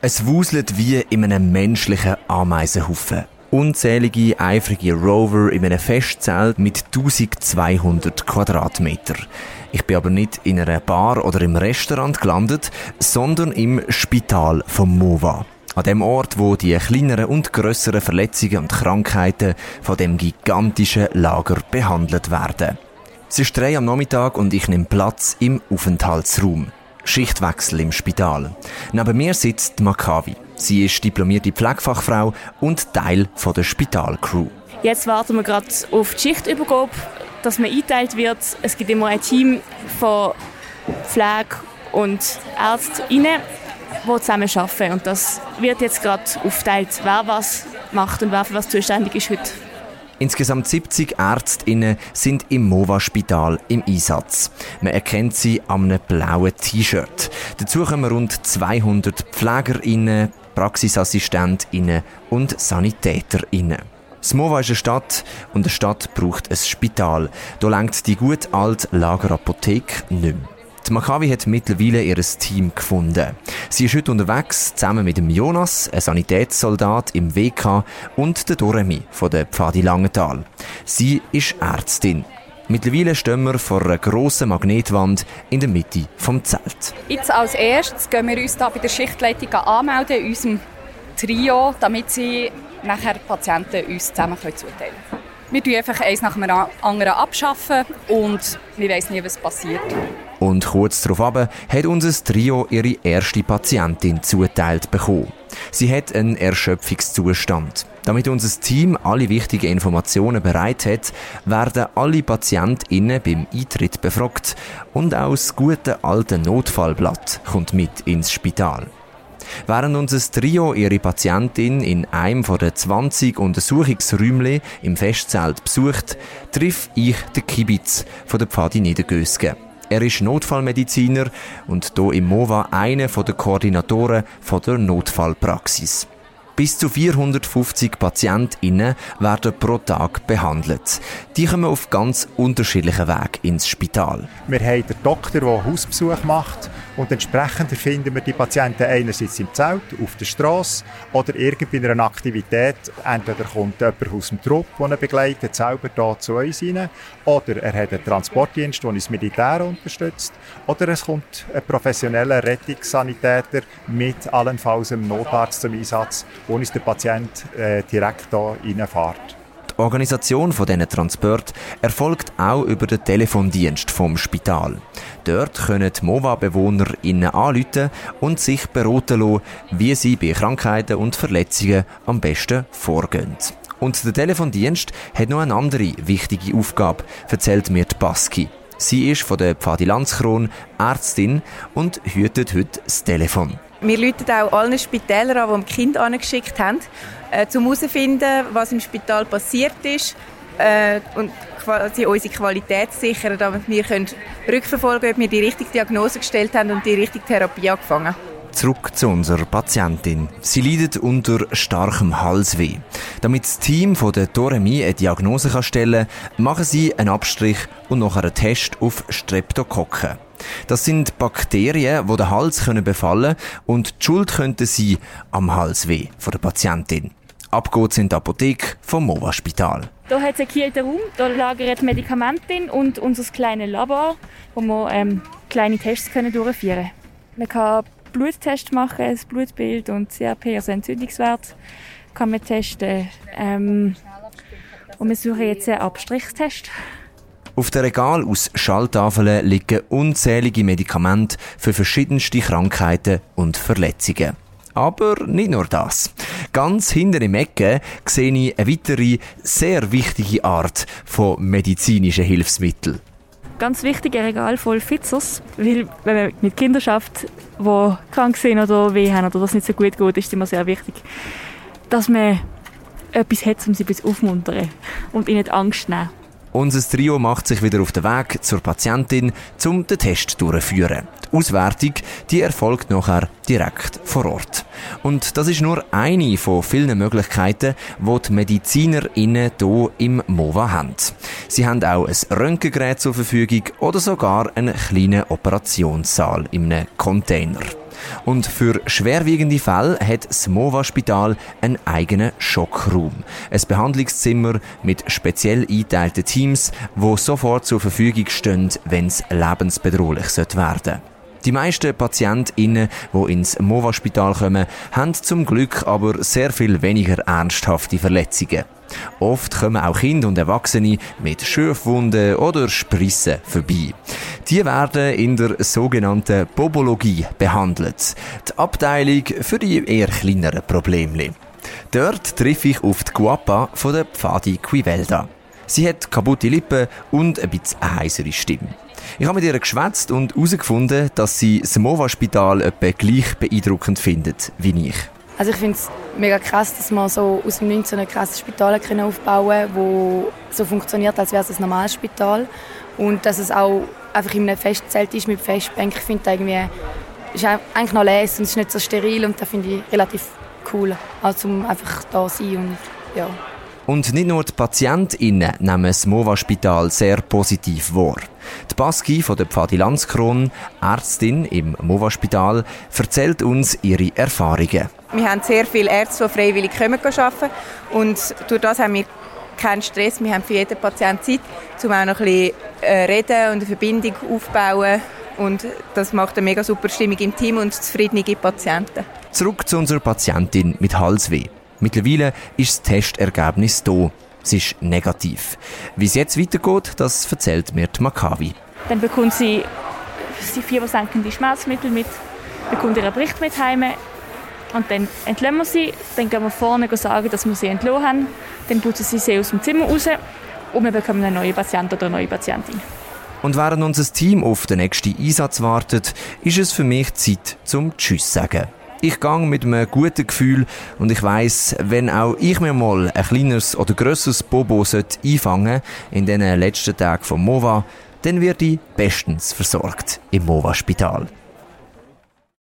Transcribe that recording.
Es wuselt wie in einem menschlichen Ameisenhaufen. Unzählige eifrige Rover in einem Festzelt mit 1200 Quadratmeter. Ich bin aber nicht in einer Bar oder im Restaurant gelandet, sondern im Spital vom MOVA. An dem Ort, wo die kleineren und grösseren Verletzungen und Krankheiten von dem gigantischen Lager behandelt werden. Es ist drei am Nachmittag und ich nehme Platz im Aufenthaltsraum. Schichtwechsel im Spital. Neben mir sitzt Makavi. Sie ist diplomierte Pflegefachfrau und Teil von der Spitalcrew. Jetzt warten wir gerade auf die Schichtübergabe, dass man eingeteilt wird. Es gibt immer ein Team von Pflege und Ärzten, die zusammen arbeiten. Und das wird jetzt gerade aufgeteilt, wer was macht und wer für was zuständig ist heute. Insgesamt 70 Ärztinnen sind im MOVA-Spital im Einsatz. Man erkennt sie an einem blauen T-Shirt. Dazu kommen rund 200 Pflegerinnen, Praxisassistentinnen und Sanitäterinnen. Das MOVA ist eine Stadt und eine Stadt braucht ein Spital. Da lenkt die gut alte Lagerapotheke nicht mehr. Die Makavi hat mittlerweile ihr Team gefunden. Sie ist heute unterwegs, zusammen mit dem Jonas, ein Sanitätssoldat im WK und der Doremi von der Pfadi Langenthal. Sie ist Ärztin. Mittlerweile stehen wir vor einer grossen Magnetwand in der Mitte vom Zelt. Jetzt als erstes gehen wir uns da bei der Schichtleitung anmelden, unserem Trio, damit sie nachher die Patienten uns zusammen zuteilen können. Wir tun einfach eins nach dem anderen abschaffen und wir wissen nie, was passiert. Und kurz darauf hat unser Trio ihre erste Patientin zuteilt bekommen. Sie hat einen Erschöpfungszustand. Damit unser Team alle wichtigen Informationen bereit hat, werden alle PatientInnen beim Eintritt befragt und auch das gute alte Notfallblatt kommt mit ins Spital. Während unser Trio ihre Patientin in einem von den 20 Untersuchungsräumchen im Festzelt besucht, trifft ich den Kibitz von der Pfadi Niedergösgen. Er ist Notfallmediziner und hier im MOVA einer der Koordinatoren der Notfallpraxis. Bis zu 450 PatientInnen werden pro Tag behandelt. Die kommen auf ganz unterschiedlichen Weg ins Spital. Wir haben den Doktor, der Hausbesuch macht und entsprechend finden wir die Patienten einerseits im Zelt, auf der Straße oder irgendwie in einer Aktivität. Entweder kommt jemand aus dem Trupp, der ihn begleitet, selber hier zu uns rein, oder er hat einen Transportdienst, der uns Militär unterstützt, oder es kommt ein professioneller Rettungssanitäter mit allenfalls einem Notarzt zum Einsatz, wo uns der Patient äh, direkt hier reinfährt. Die Organisation von diesen Transport erfolgt auch über den Telefondienst vom Spital. Dort können MOVA-Bewohner anrufen und sich beraten lassen, wie sie bei Krankheiten und Verletzungen am besten vorgehen. Und der Telefondienst hat noch eine andere wichtige Aufgabe, erzählt mir die Baski. Sie ist von der Pfadi Landskron Ärztin und hütet heute das Telefon. Wir rufen auch allen Spitälern an, die Kind angeschickt haben, äh, um herauszufinden, was im Spital passiert ist äh, und quasi unsere Qualität sichern, damit wir können rückverfolgen können, ob wir die richtige Diagnose gestellt haben und die richtige Therapie angefangen Zurück zu unserer Patientin. Sie leidet unter starkem Halsweh. Damit das Team von der Doremi eine Diagnose kann stellen kann, machen sie einen Abstrich und noch einen Test auf Streptokokken. Das sind Bakterien, die den Hals können befallen und die Schuld könnte sein am Halsweh von der Patientin. Ab geht's in die Apotheke vom MOVA-Spital. Hier hat es einen gekielten Raum, da lagern Medikamente und unser kleines Labor, wo wir ähm, kleine Tests können durchführen können. Man kann Bluttest machen, ein Blutbild und CRP, also Entzündungswert, kann man testen. Ähm, und wir suchen jetzt einen Abstrichstest. Auf dem Regal aus Schalltafeln liegen unzählige Medikamente für verschiedenste Krankheiten und Verletzungen. Aber nicht nur das. Ganz hinter im Ecke sehe ich eine weitere, sehr wichtige Art von medizinischen Hilfsmitteln. Ganz wichtiger Regal voll Fitzers, weil wenn man mit Kindern schafft, die krank sind oder weh haben oder was nicht so gut geht, ist es immer sehr wichtig, dass man etwas hat, um sie ein aufmuntern und ihnen die Angst zu nehmen. Unser Trio macht sich wieder auf den Weg zur Patientin, um den Test durchzuführen. Die Auswertung, die erfolgt nachher direkt vor Ort. Und das ist nur eine von vielen Möglichkeiten, die die MedizinerInnen hier im MOVA haben. Sie haben auch ein Röntgengerät zur Verfügung oder sogar einen kleinen Operationssaal in einem Container. Und für schwerwiegende Fälle hat das MOVA-Spital einen eigenen Schockraum. Ein Behandlungszimmer mit speziell eingeteilten Teams, wo sofort zur Verfügung stehen, wenn es lebensbedrohlich werden sollte. Die meisten PatientInnen, die ins MOVA-Spital kommen, haben zum Glück aber sehr viel weniger ernsthafte Verletzungen. Oft kommen auch Kinder und Erwachsene mit Schürfwunden oder Sprissen vorbei. Die werden in der sogenannten Bobologie behandelt. Die Abteilung für die eher kleineren Probleme. Dort treffe ich auf die Guapa von der Pfadi Quivelda. Sie hat kaputte Lippen und ein bisschen eine heisere Stimme. Ich habe mit ihr geschwätzt und herausgefunden, dass sie das MOVA-Spital etwa gleich beeindruckend findet wie ich. Also ich finde es mega krass, dass man so aus dem 19 ein krasses Spital aufbauen können, das so funktioniert, als wäre es ein normales Spital. Und dass es auch einfach in einem Festzelt ist mit Festbänken. Ich finde irgendwie, ist eigentlich noch leer und es ist nicht so steril und das finde ich relativ cool, also um einfach da zu sein und ja. Und nicht nur die PatientInnen nehmen das MOVA-Spital sehr positiv wahr. Die Baski von der Pfadi Landskron, Ärztin im MOVA-Spital, erzählt uns ihre Erfahrungen. Wir haben sehr viele Ärzte, die freiwillig kommen arbeiten und durch das haben wir keinen Stress. Wir haben für jeden Patienten Zeit, um auch noch ein bisschen äh, reden und eine Verbindung aufzubauen. Und das macht eine mega super Stimmung im Team und zufriedene Patienten. Zurück zu unserer Patientin mit Halsweh. Mittlerweile ist das Testergebnis da. Es ist negativ. Wie es jetzt weitergeht, das erzählt mir die Makavi. Dann bekommt sie, sie fiebersenkende Schmerzmittel mit, bekommt ihren Bericht mit heim und dann entlassen wir sie. Dann gehen wir vorne sagen, dass wir sie entlassen haben. Dann putzen sie sie aus dem Zimmer raus und wir bekommen einen neuen Patienten oder eine neue Patientin. Und während unser Team auf den nächsten Einsatz wartet, ist es für mich Zeit zum Tschüss sagen. Ich gehe mit einem guten Gefühl und ich weiß, wenn auch ich mir mal ein kleines oder grösseres Bobo einfangen in den letzten Tagen vom MOVA, dann werde ich bestens versorgt im MOVA-Spital.